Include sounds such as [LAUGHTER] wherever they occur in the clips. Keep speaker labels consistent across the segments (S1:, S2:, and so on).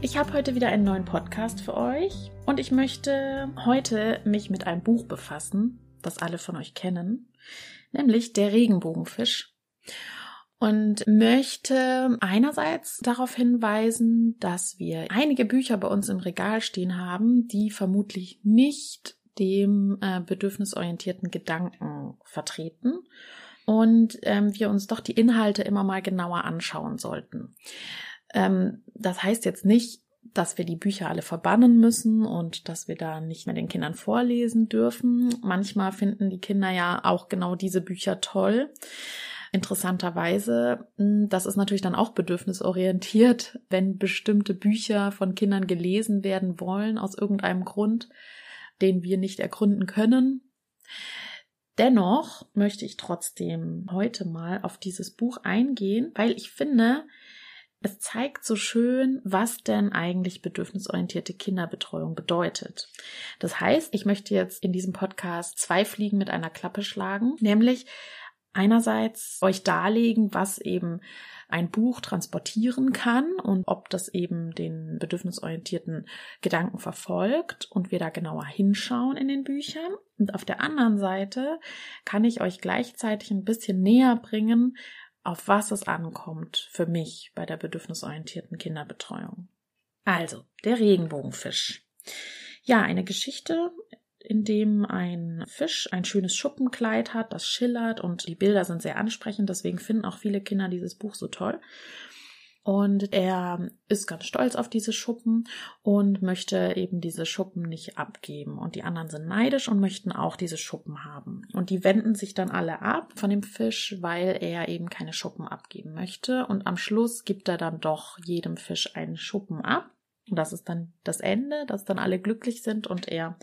S1: Ich habe heute wieder einen neuen Podcast für euch und ich möchte heute mich mit einem Buch befassen, das alle von euch kennen, nämlich Der Regenbogenfisch. Und möchte einerseits darauf hinweisen, dass wir einige Bücher bei uns im Regal stehen haben, die vermutlich nicht dem äh, bedürfnisorientierten Gedanken vertreten und ähm, wir uns doch die Inhalte immer mal genauer anschauen sollten. Ähm, das heißt jetzt nicht, dass wir die Bücher alle verbannen müssen und dass wir da nicht mehr den Kindern vorlesen dürfen. Manchmal finden die Kinder ja auch genau diese Bücher toll. Interessanterweise, hm, das ist natürlich dann auch bedürfnisorientiert, [LAUGHS] wenn bestimmte Bücher von Kindern gelesen werden wollen aus irgendeinem Grund, den wir nicht ergründen können. Dennoch möchte ich trotzdem heute mal auf dieses Buch eingehen, weil ich finde, es zeigt so schön, was denn eigentlich bedürfnisorientierte Kinderbetreuung bedeutet. Das heißt, ich möchte jetzt in diesem Podcast zwei Fliegen mit einer Klappe schlagen, nämlich einerseits euch darlegen, was eben ein Buch transportieren kann und ob das eben den bedürfnisorientierten Gedanken verfolgt und wir da genauer hinschauen in den Büchern. Und auf der anderen Seite kann ich euch gleichzeitig ein bisschen näher bringen, auf was es ankommt für mich bei der bedürfnisorientierten Kinderbetreuung. Also, der Regenbogenfisch. Ja, eine Geschichte in dem ein Fisch ein schönes Schuppenkleid hat, das schillert und die Bilder sind sehr ansprechend, deswegen finden auch viele Kinder dieses Buch so toll. Und er ist ganz stolz auf diese Schuppen und möchte eben diese Schuppen nicht abgeben. Und die anderen sind neidisch und möchten auch diese Schuppen haben. Und die wenden sich dann alle ab von dem Fisch, weil er eben keine Schuppen abgeben möchte. Und am Schluss gibt er dann doch jedem Fisch einen Schuppen ab. Und das ist dann das Ende, dass dann alle glücklich sind und er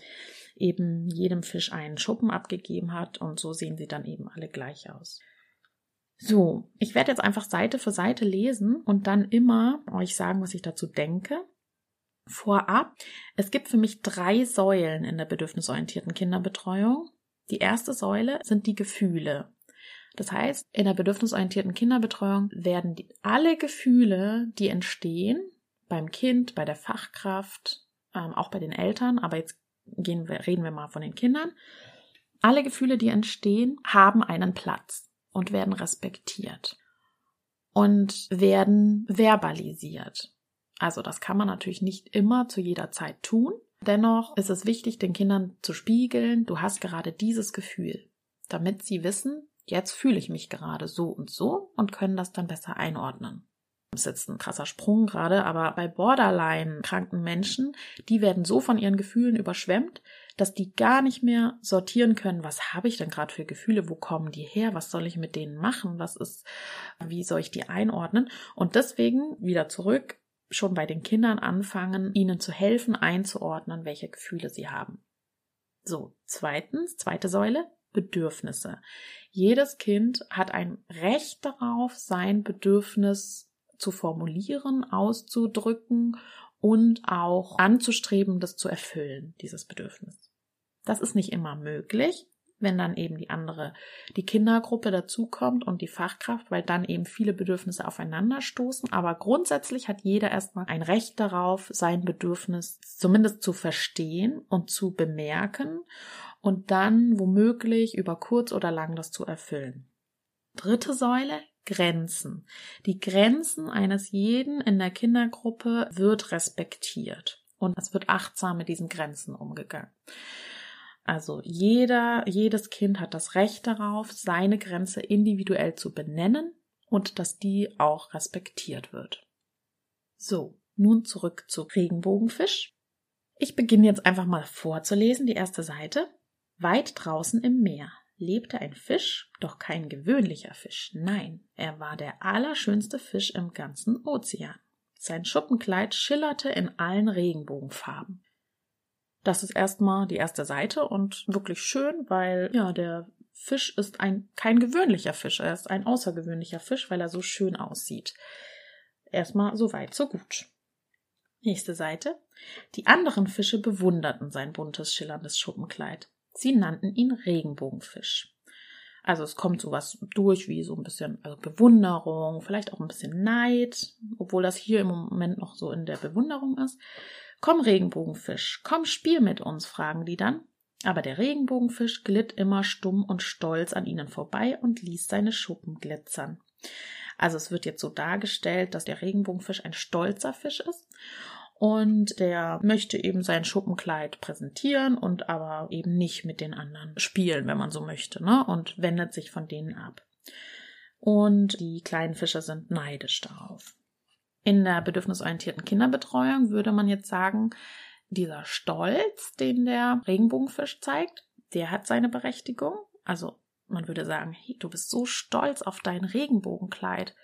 S1: eben jedem Fisch einen Schuppen abgegeben hat und so sehen sie dann eben alle gleich aus. So, ich werde jetzt einfach Seite für Seite lesen und dann immer euch sagen, was ich dazu denke. Vorab, es gibt für mich drei Säulen in der bedürfnisorientierten Kinderbetreuung. Die erste Säule sind die Gefühle. Das heißt, in der bedürfnisorientierten Kinderbetreuung werden die, alle Gefühle, die entstehen, beim Kind, bei der Fachkraft, ähm, auch bei den Eltern, aber jetzt gehen wir, reden wir mal von den Kindern. Alle Gefühle, die entstehen, haben einen Platz und werden respektiert und werden verbalisiert. Also das kann man natürlich nicht immer zu jeder Zeit tun. Dennoch ist es wichtig, den Kindern zu spiegeln, du hast gerade dieses Gefühl, damit sie wissen, jetzt fühle ich mich gerade so und so und können das dann besser einordnen. Ist jetzt ein krasser Sprung gerade, aber bei Borderline kranken Menschen, die werden so von ihren Gefühlen überschwemmt, dass die gar nicht mehr sortieren können, was habe ich denn gerade für Gefühle, wo kommen die her, was soll ich mit denen machen, was ist, wie soll ich die einordnen? Und deswegen wieder zurück, schon bei den Kindern anfangen, ihnen zu helfen, einzuordnen, welche Gefühle sie haben. So, zweitens, zweite Säule, Bedürfnisse. Jedes Kind hat ein Recht darauf, sein Bedürfnis zu formulieren, auszudrücken und auch anzustreben, das zu erfüllen, dieses Bedürfnis. Das ist nicht immer möglich, wenn dann eben die andere, die Kindergruppe dazukommt und die Fachkraft, weil dann eben viele Bedürfnisse aufeinanderstoßen. Aber grundsätzlich hat jeder erstmal ein Recht darauf, sein Bedürfnis zumindest zu verstehen und zu bemerken und dann womöglich über kurz oder lang das zu erfüllen. Dritte Säule, Grenzen. Die Grenzen eines jeden in der Kindergruppe wird respektiert und es wird achtsam mit diesen Grenzen umgegangen. Also jeder, jedes Kind hat das Recht darauf, seine Grenze individuell zu benennen und dass die auch respektiert wird. So, nun zurück zu Regenbogenfisch. Ich beginne jetzt einfach mal vorzulesen, die erste Seite. Weit draußen im Meer lebte ein Fisch, doch kein gewöhnlicher Fisch. Nein, er war der allerschönste Fisch im ganzen Ozean. Sein Schuppenkleid schillerte in allen Regenbogenfarben. Das ist erstmal die erste Seite und wirklich schön, weil ja, der Fisch ist ein kein gewöhnlicher Fisch, er ist ein außergewöhnlicher Fisch, weil er so schön aussieht. Erstmal so weit, so gut. Nächste Seite. Die anderen Fische bewunderten sein buntes, schillerndes Schuppenkleid. Sie nannten ihn Regenbogenfisch. Also es kommt sowas durch wie so ein bisschen also Bewunderung, vielleicht auch ein bisschen Neid, obwohl das hier im Moment noch so in der Bewunderung ist. Komm, Regenbogenfisch, komm, spiel mit uns, fragen die dann. Aber der Regenbogenfisch glitt immer stumm und stolz an ihnen vorbei und ließ seine Schuppen glitzern. Also es wird jetzt so dargestellt, dass der Regenbogenfisch ein stolzer Fisch ist und der möchte eben sein Schuppenkleid präsentieren und aber eben nicht mit den anderen spielen, wenn man so möchte, ne? Und wendet sich von denen ab. Und die kleinen Fische sind neidisch darauf. In der bedürfnisorientierten Kinderbetreuung würde man jetzt sagen, dieser Stolz, den der Regenbogenfisch zeigt, der hat seine Berechtigung. Also man würde sagen, hey, du bist so stolz auf dein Regenbogenkleid.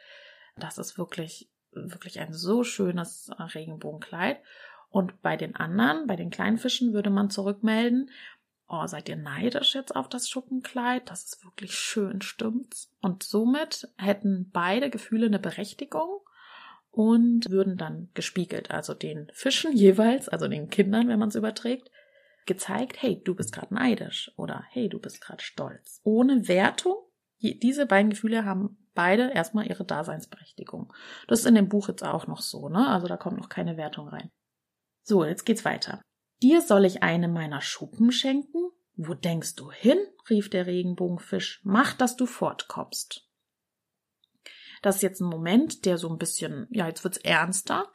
S1: Das ist wirklich wirklich ein so schönes Regenbogenkleid. Und bei den anderen, bei den kleinen Fischen, würde man zurückmelden, oh, seid ihr neidisch jetzt auf das Schuppenkleid? Das ist wirklich schön, stimmt's? Und somit hätten beide Gefühle eine Berechtigung und würden dann gespiegelt, also den Fischen [LAUGHS] jeweils, also den Kindern, wenn man es überträgt, gezeigt, hey, du bist gerade neidisch oder hey, du bist gerade stolz. Ohne Wertung. Diese beiden Gefühle haben beide erstmal ihre Daseinsberechtigung. Das ist in dem Buch jetzt auch noch so, ne? Also da kommt noch keine Wertung rein. So, jetzt geht's weiter. Dir soll ich eine meiner Schuppen schenken? Wo denkst du hin? rief der Regenbogenfisch. Mach, dass du fortkommst. Das ist jetzt ein Moment, der so ein bisschen, ja, jetzt wird's ernster.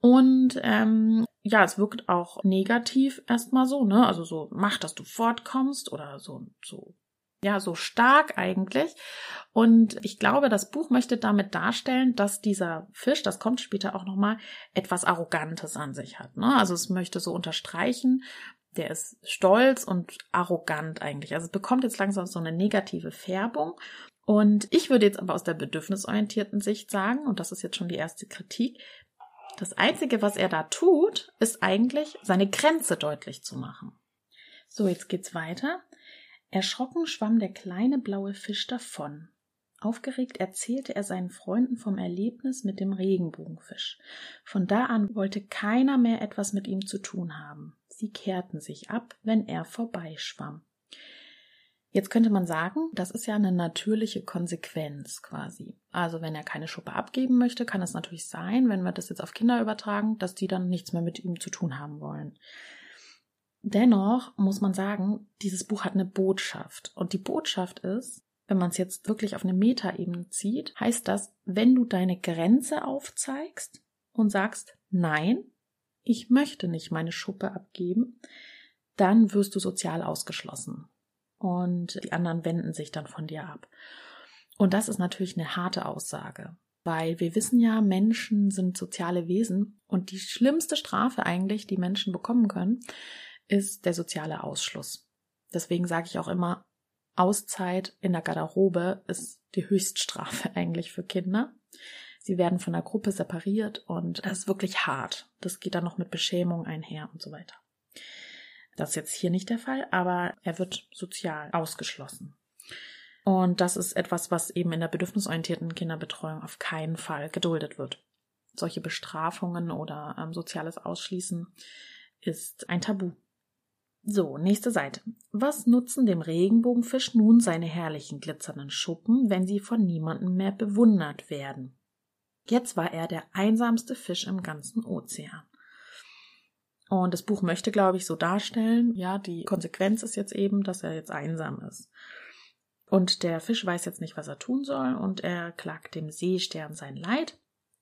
S1: Und ähm, ja, es wirkt auch negativ erstmal so, ne? Also so, mach, dass du fortkommst oder so, so ja, so stark eigentlich. Und ich glaube, das Buch möchte damit darstellen, dass dieser Fisch, das kommt später auch nochmal, etwas Arrogantes an sich hat. Ne? Also es möchte so unterstreichen, der ist stolz und arrogant eigentlich. Also es bekommt jetzt langsam so eine negative Färbung. Und ich würde jetzt aber aus der bedürfnisorientierten Sicht sagen, und das ist jetzt schon die erste Kritik, das Einzige, was er da tut, ist eigentlich seine Grenze deutlich zu machen. So, jetzt geht's weiter. Erschrocken schwamm der kleine blaue Fisch davon. Aufgeregt erzählte er seinen Freunden vom Erlebnis mit dem Regenbogenfisch. Von da an wollte keiner mehr etwas mit ihm zu tun haben. Sie kehrten sich ab, wenn er vorbeischwamm. Jetzt könnte man sagen, das ist ja eine natürliche Konsequenz quasi. Also wenn er keine Schuppe abgeben möchte, kann es natürlich sein, wenn wir das jetzt auf Kinder übertragen, dass die dann nichts mehr mit ihm zu tun haben wollen. Dennoch muss man sagen, dieses Buch hat eine Botschaft. Und die Botschaft ist, wenn man es jetzt wirklich auf eine Metaebene zieht, heißt das, wenn du deine Grenze aufzeigst und sagst, nein, ich möchte nicht meine Schuppe abgeben, dann wirst du sozial ausgeschlossen. Und die anderen wenden sich dann von dir ab. Und das ist natürlich eine harte Aussage, weil wir wissen ja, Menschen sind soziale Wesen und die schlimmste Strafe eigentlich, die Menschen bekommen können, ist der soziale Ausschluss. Deswegen sage ich auch immer, Auszeit in der Garderobe ist die Höchststrafe [LAUGHS] eigentlich für Kinder. Sie werden von der Gruppe separiert und das ist wirklich hart. Das geht dann noch mit Beschämung einher und so weiter. Das ist jetzt hier nicht der Fall, aber er wird sozial ausgeschlossen. Und das ist etwas, was eben in der bedürfnisorientierten Kinderbetreuung auf keinen Fall geduldet wird. Solche Bestrafungen oder ähm, soziales Ausschließen ist ein Tabu. So, nächste Seite. Was nutzen dem Regenbogenfisch nun seine herrlichen glitzernden Schuppen, wenn sie von niemandem mehr bewundert werden? Jetzt war er der einsamste Fisch im ganzen Ozean. Und das Buch möchte, glaube ich, so darstellen, ja, die Konsequenz ist jetzt eben, dass er jetzt einsam ist. Und der Fisch weiß jetzt nicht, was er tun soll, und er klagt dem Seestern sein Leid.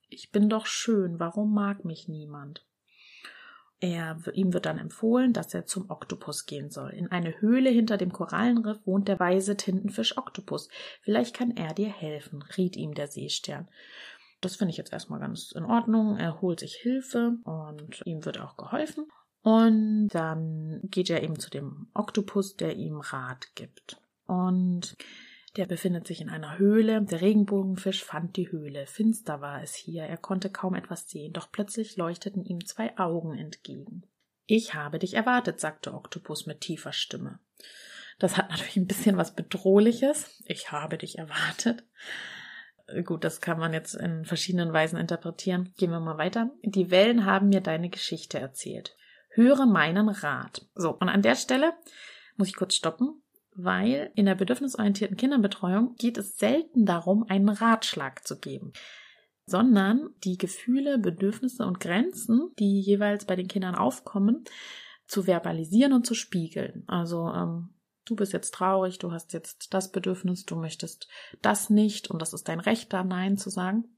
S1: Ich bin doch schön, warum mag mich niemand? Er, ihm wird dann empfohlen, dass er zum Oktopus gehen soll. In eine Höhle hinter dem Korallenriff wohnt der weise Tintenfisch Oktopus. Vielleicht kann er dir helfen, riet ihm der Seestern. Das finde ich jetzt erstmal ganz in Ordnung. Er holt sich Hilfe und ihm wird auch geholfen. Und dann geht er eben zu dem Oktopus, der ihm Rat gibt. Und Der befindet sich in einer Höhle. Der Regenbogenfisch fand die Höhle. Finster war es hier. Er konnte kaum etwas sehen, doch plötzlich leuchteten ihm zwei Augen entgegen. Ich habe dich erwartet, sagte Oktopus mit tiefer Stimme. Das hat natürlich ein bisschen was Bedrohliches. Ich habe dich erwartet. Gut, das kann man jetzt in verschiedenen Weisen interpretieren. Gehen wir mal weiter. Die Wellen haben mir deine Geschichte erzählt. Höre meinen Rat. So, und an der Stelle muss ich kurz stoppen, weil in der bedürfnisorientierten Kinderbetreuung geht es selten darum, einen Ratschlag zu geben, sondern die Gefühle, Bedürfnisse und Grenzen, die jeweils bei den Kindern aufkommen, zu verbalisieren und zu spiegeln. Also ähm, du bist jetzt traurig, du hast jetzt das Bedürfnis, du möchtest das nicht und das ist dein Recht da Nein zu sagen.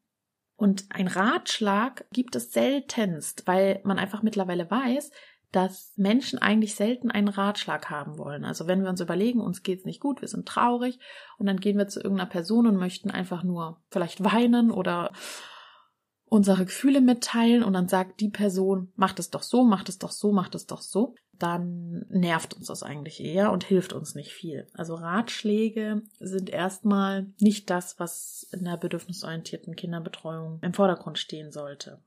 S1: Und ein Ratschlag gibt es seltenst, weil man einfach mittlerweile weiß, dass Menschen eigentlich selten einen Ratschlag haben wollen. Also wenn wir uns überlegen, uns geht's nicht gut, wir sind traurig und dann gehen wir zu irgendeiner Person und möchten einfach nur vielleicht weinen oder unsere Gefühle mitteilen und dann sagt die Person, macht es doch so, macht es doch so, macht es doch so, dann nervt uns das eigentlich eher und hilft uns nicht viel. Also Ratschläge sind erstmal nicht das, was in der bedürfnisorientierten Kinderbetreuung im Vordergrund stehen sollte.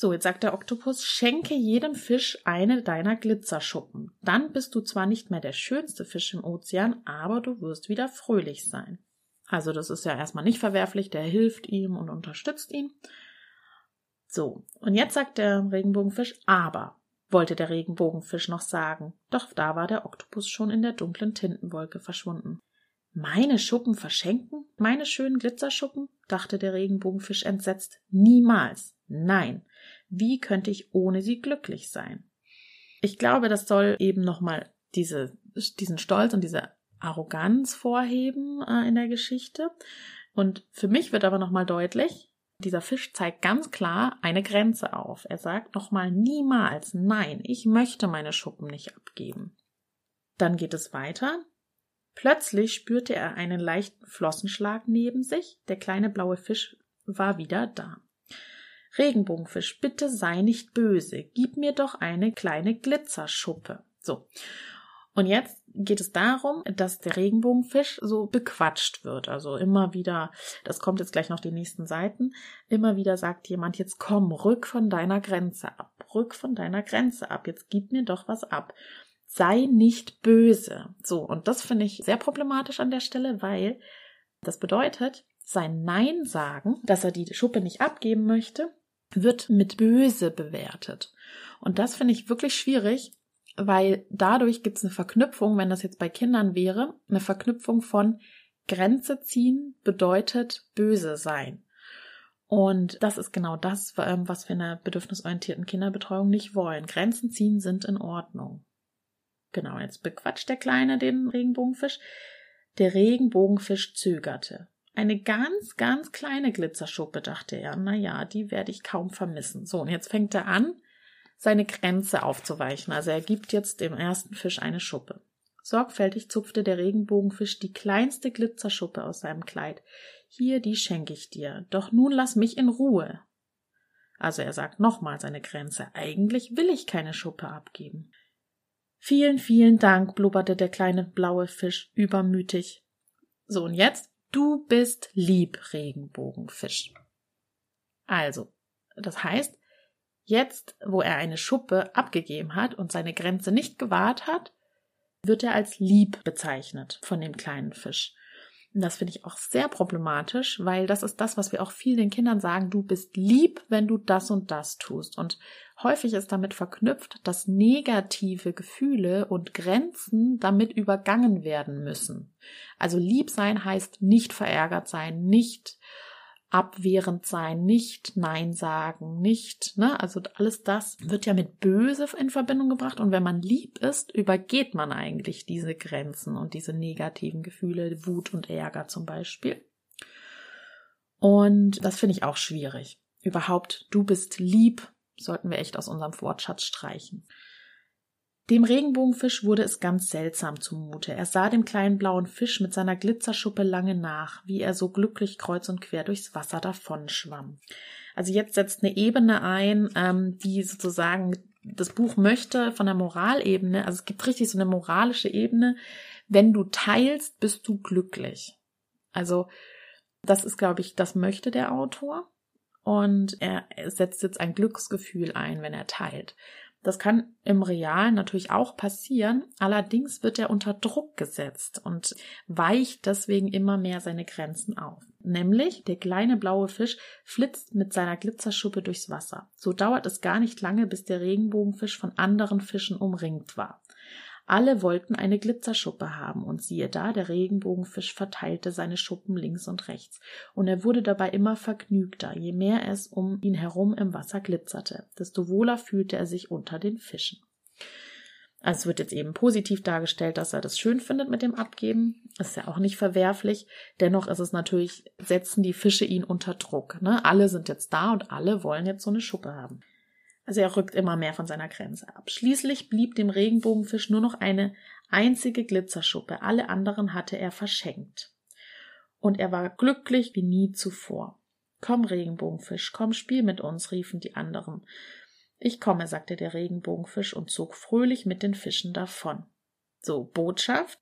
S1: So, jetzt sagt der Oktopus, schenke jedem Fisch eine deiner Glitzerschuppen. Dann bist du zwar nicht mehr der schönste Fisch im Ozean, aber du wirst wieder fröhlich sein. Also das ist ja erstmal nicht verwerflich, der hilft ihm und unterstützt ihn. So, und jetzt sagt der Regenbogenfisch, aber, wollte der Regenbogenfisch noch sagen, doch da war der Oktopus schon in der dunklen Tintenwolke verschwunden. Meine Schuppen verschenken? Meine schönen Glitzerschuppen? dachte der Regenbogenfisch entsetzt. Niemals. Nein. Wie könnte ich ohne sie glücklich sein? Ich glaube, das soll eben nochmal diese, diesen Stolz und diese Arroganz vorheben äh, in der Geschichte. Und für mich wird aber nochmal deutlich, dieser Fisch zeigt ganz klar eine Grenze auf. Er sagt nochmal niemals, nein, ich möchte meine Schuppen nicht abgeben. Dann geht es weiter. Plötzlich spürte er einen leichten Flossenschlag neben sich. Der kleine blaue Fisch war wieder da. Regenbogenfisch, bitte sei nicht böse, gib mir doch eine kleine Glitzerschuppe. So. Und jetzt geht es darum, dass der Regenbogenfisch so bequatscht wird. Also immer wieder, das kommt jetzt gleich noch die nächsten Seiten, immer wieder sagt jemand, jetzt komm, rück von deiner Grenze ab, rück von deiner Grenze ab, jetzt gib mir doch was ab. Sei nicht böse. So, und das finde ich sehr problematisch an der Stelle, weil das bedeutet, sein Nein sagen, dass er die Schuppe nicht abgeben möchte, wird mit böse bewertet. Und das finde ich wirklich schwierig, weil dadurch gibt es eine Verknüpfung, wenn das jetzt bei Kindern wäre, eine Verknüpfung von Grenze ziehen bedeutet böse sein. Und das ist genau das, ähm, was wir in der bedürfnisorientierten Kinderbetreuung nicht wollen. Grenzen ziehen sind in Ordnung. Genau, jetzt bequatscht der Kleine den Regenbogenfisch. Der Regenbogenfisch zögerte. Eine ganz, ganz kleine Glitzerschuppe, dachte er. Na ja, die werde ich kaum vermissen. So, und jetzt fängt er an, seine Grenze aufzuweichen. Also er gibt jetzt dem ersten Fisch eine Schuppe. Sorgfältig zupfte der Regenbogenfisch die kleinste Glitzerschuppe aus seinem Kleid. Hier, die schenke ich dir. Doch nun lass mich in Ruhe. Also er sagt nochmal seine Grenze. Eigentlich will ich keine Schuppe abgeben. Vielen, vielen Dank, blubberte der kleine blaue Fisch übermütig. So, und jetzt Du bist lieb, Regenbogenfisch. Also, das heißt, jetzt, wo er eine Schuppe abgegeben hat und seine Grenze nicht gewahrt hat, wird er als lieb bezeichnet von dem kleinen Fisch. Das finde ich auch sehr problematisch, weil das ist das, was wir auch vielen Kindern sagen, du bist lieb, wenn du das und das tust. Und häufig ist damit verknüpft, dass negative Gefühle und Grenzen damit übergangen werden müssen. Also lieb sein heißt nicht verärgert sein, nicht abwehrend sein, nicht Nein sagen, nicht, ne? Also alles das wird ja mit böse in Verbindung gebracht und wenn man lieb ist, übergeht man eigentlich diese Grenzen und diese negativen Gefühle, Wut und Ärger zum Beispiel. Und das finde ich auch schwierig. Überhaupt, du bist lieb, sollten wir echt aus unserem Wortschatz streichen. Dem Regenbogenfisch wurde es ganz seltsam zumute. Er sah dem kleinen blauen Fisch mit seiner Glitzerschuppe lange nach, wie er so glücklich kreuz und quer durchs Wasser davonschwamm. Also jetzt setzt eine Ebene ein, ähm, die sozusagen das Buch möchte von der Moralebene, also es gibt richtig so eine moralische Ebene, wenn du teilst, bist du glücklich. Also das ist, glaube ich, das möchte der Autor. Und er setzt jetzt ein Glücksgefühl ein, wenn er teilt. Das kann im Realen natürlich auch passieren, allerdings wird er unter Druck gesetzt und weicht deswegen immer mehr seine Grenzen auf. Nämlich der kleine blaue Fisch flitzt mit seiner Glitzerschuppe durchs Wasser. So dauert es gar nicht lange, bis der Regenbogenfisch von anderen Fischen umringt war. Alle wollten eine Glitzerschuppe haben, und siehe da, der Regenbogenfisch verteilte seine Schuppen links und rechts, und er wurde dabei immer vergnügter, je mehr es um ihn herum im Wasser glitzerte, desto wohler fühlte er sich unter den Fischen. Also es wird jetzt eben positiv dargestellt, dass er das schön findet mit dem Abgeben. Ist ja auch nicht verwerflich. Dennoch ist es natürlich, setzen die Fische ihn unter Druck. Ne? Alle sind jetzt da und alle wollen jetzt so eine Schuppe haben. Also er rückt immer mehr von seiner Grenze ab. Schließlich blieb dem Regenbogenfisch nur noch eine einzige Glitzerschuppe. Alle anderen hatte er verschenkt. Und er war glücklich wie nie zuvor. Komm, Regenbogenfisch, komm, spiel mit uns, riefen die anderen. Ich komme, sagte der Regenbogenfisch und zog fröhlich mit den Fischen davon. So, Botschaft.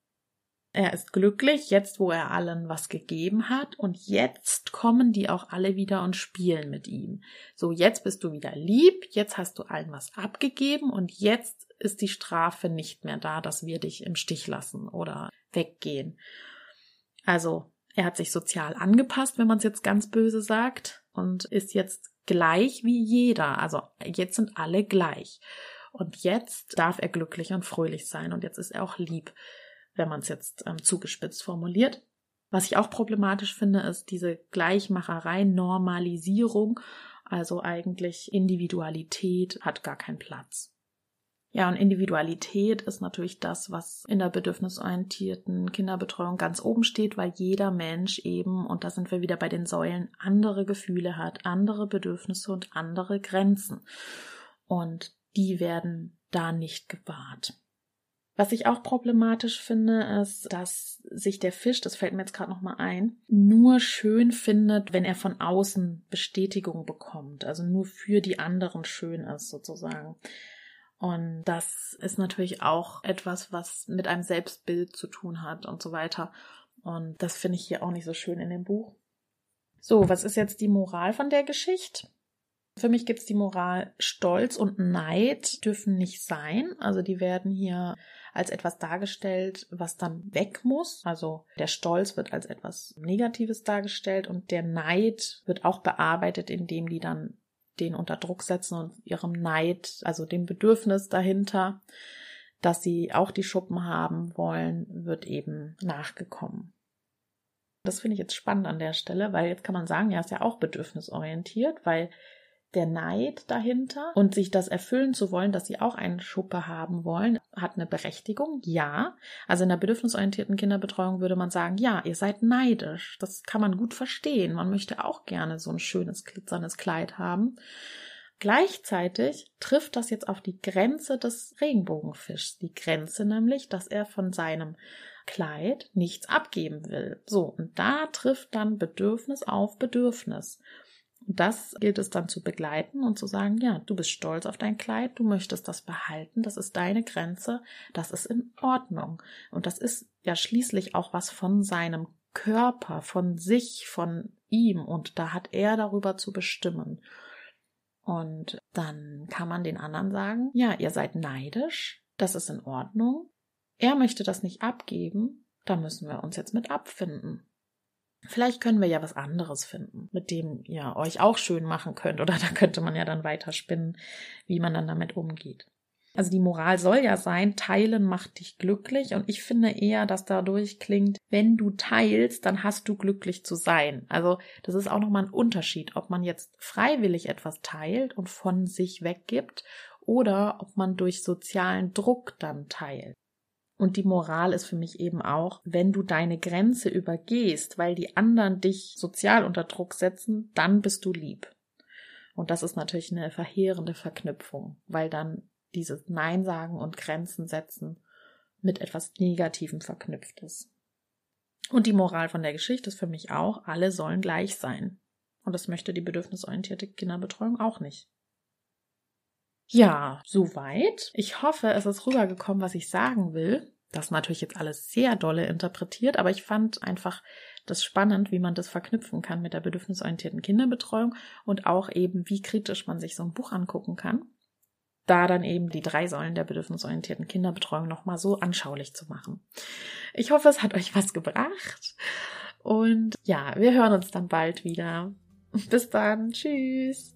S1: Er ist glücklich, jetzt wo er allen was gegeben hat, und jetzt kommen die auch alle wieder und spielen mit ihm. So, jetzt bist du wieder lieb, jetzt hast du allen was abgegeben und jetzt ist die Strafe nicht mehr da, dass wir dich im Stich lassen oder weggehen. Also, er hat sich sozial angepasst, wenn man es jetzt ganz böse sagt, und ist jetzt gleich wie jeder. Also, jetzt sind alle gleich. Und jetzt darf er glücklich und fröhlich sein und jetzt ist er auch lieb wenn man es jetzt ähm, zugespitzt formuliert. Was ich auch problematisch finde, ist diese Gleichmacherei, Normalisierung, also eigentlich Individualität hat gar keinen Platz. Ja, und Individualität ist natürlich das, was in der bedürfnisorientierten Kinderbetreuung ganz oben steht, weil jeder Mensch eben, und da sind wir wieder bei den Säulen, andere Gefühle hat, andere Bedürfnisse und andere Grenzen. Und die werden da nicht gewahrt. Was ich auch problematisch finde, ist, dass sich der Fisch, das fällt mir jetzt gerade nochmal ein, nur schön findet, wenn er von außen Bestätigung bekommt, also nur für die anderen schön ist sozusagen. Und das ist natürlich auch etwas, was mit einem Selbstbild zu tun hat und so weiter. Und das finde ich hier auch nicht so schön in dem Buch. So, was ist jetzt die Moral von der Geschichte? Für mich gibt es die Moral, Stolz und Neid dürfen nicht sein. Also die werden hier als etwas dargestellt, was dann weg muss. Also der Stolz wird als etwas Negatives dargestellt und der Neid wird auch bearbeitet, indem die dann den unter Druck setzen und ihrem Neid, also dem Bedürfnis dahinter, dass sie auch die Schuppen haben wollen, wird eben nachgekommen. Das finde ich jetzt spannend an der Stelle, weil jetzt kann man sagen, ja, ist ja auch bedürfnisorientiert, weil der Neid dahinter und sich das erfüllen zu wollen, dass sie auch eine Schuppe haben wollen, hat eine Berechtigung, ja. Also in der bedürfnisorientierten Kinderbetreuung würde man sagen, ja, ihr seid neidisch. Das kann man gut verstehen. Man möchte auch gerne so ein schönes, glitzerndes Kleid haben. Gleichzeitig trifft das jetzt auf die Grenze des Regenbogenfischs. Die Grenze nämlich, dass er von seinem Kleid nichts abgeben will. So, und da trifft dann Bedürfnis auf Bedürfnis. Das gilt es dann zu begleiten und zu sagen, ja, du bist stolz auf dein Kleid, du möchtest das behalten, das ist deine Grenze, das ist in Ordnung. Und das ist ja schließlich auch was von seinem Körper, von sich, von ihm und da hat er darüber zu bestimmen. Und dann kann man den anderen sagen, ja, ihr seid neidisch, das ist in Ordnung. Er möchte das nicht abgeben, da müssen wir uns jetzt mit abfinden. Vielleicht können wir ja was anderes finden, mit dem ihr euch auch schön machen könnt. Oder [LAUGHS] da könnte man ja dann weiter spinnen, wie man dann damit umgeht. Also die Moral soll ja sein, teilen macht dich glücklich. Und ich finde eher, dass dadurch klingt, wenn du teilst, dann hast du glücklich zu sein. Also das ist auch nochmal ein Unterschied, ob man jetzt freiwillig etwas teilt und von sich weggibt oder ob man durch sozialen Druck dann teilt. Und die Moral ist für mich eben auch, wenn du deine Grenze übergehst, weil die anderen dich sozial unter Druck setzen, dann bist du lieb. Und das ist natürlich eine verheerende Verknüpfung, weil dann dieses Nein sagen und Grenzen setzen mit etwas Negativem verknüpft ist. Und die Moral von der Geschichte ist für mich auch, alle sollen gleich sein. Und das möchte die bedürfnisorientierte Kinderbetreuung auch nicht. Ja, soweit. Ich hoffe, es ist rübergekommen, was ich sagen will. Das ist natürlich jetzt alles sehr dolle interpretiert, aber ich fand einfach das spannend, wie man das verknüpfen kann mit der bedürfnisorientierten Kinderbetreuung und auch eben, wie kritisch man sich so ein Buch angucken kann. Da dann eben die drei Säulen der bedürfnisorientierten Kinderbetreuung nochmal so anschaulich zu machen. Ich hoffe, es hat euch was gebracht. Und ja, wir hören uns dann bald wieder. Bis dann. Tschüss.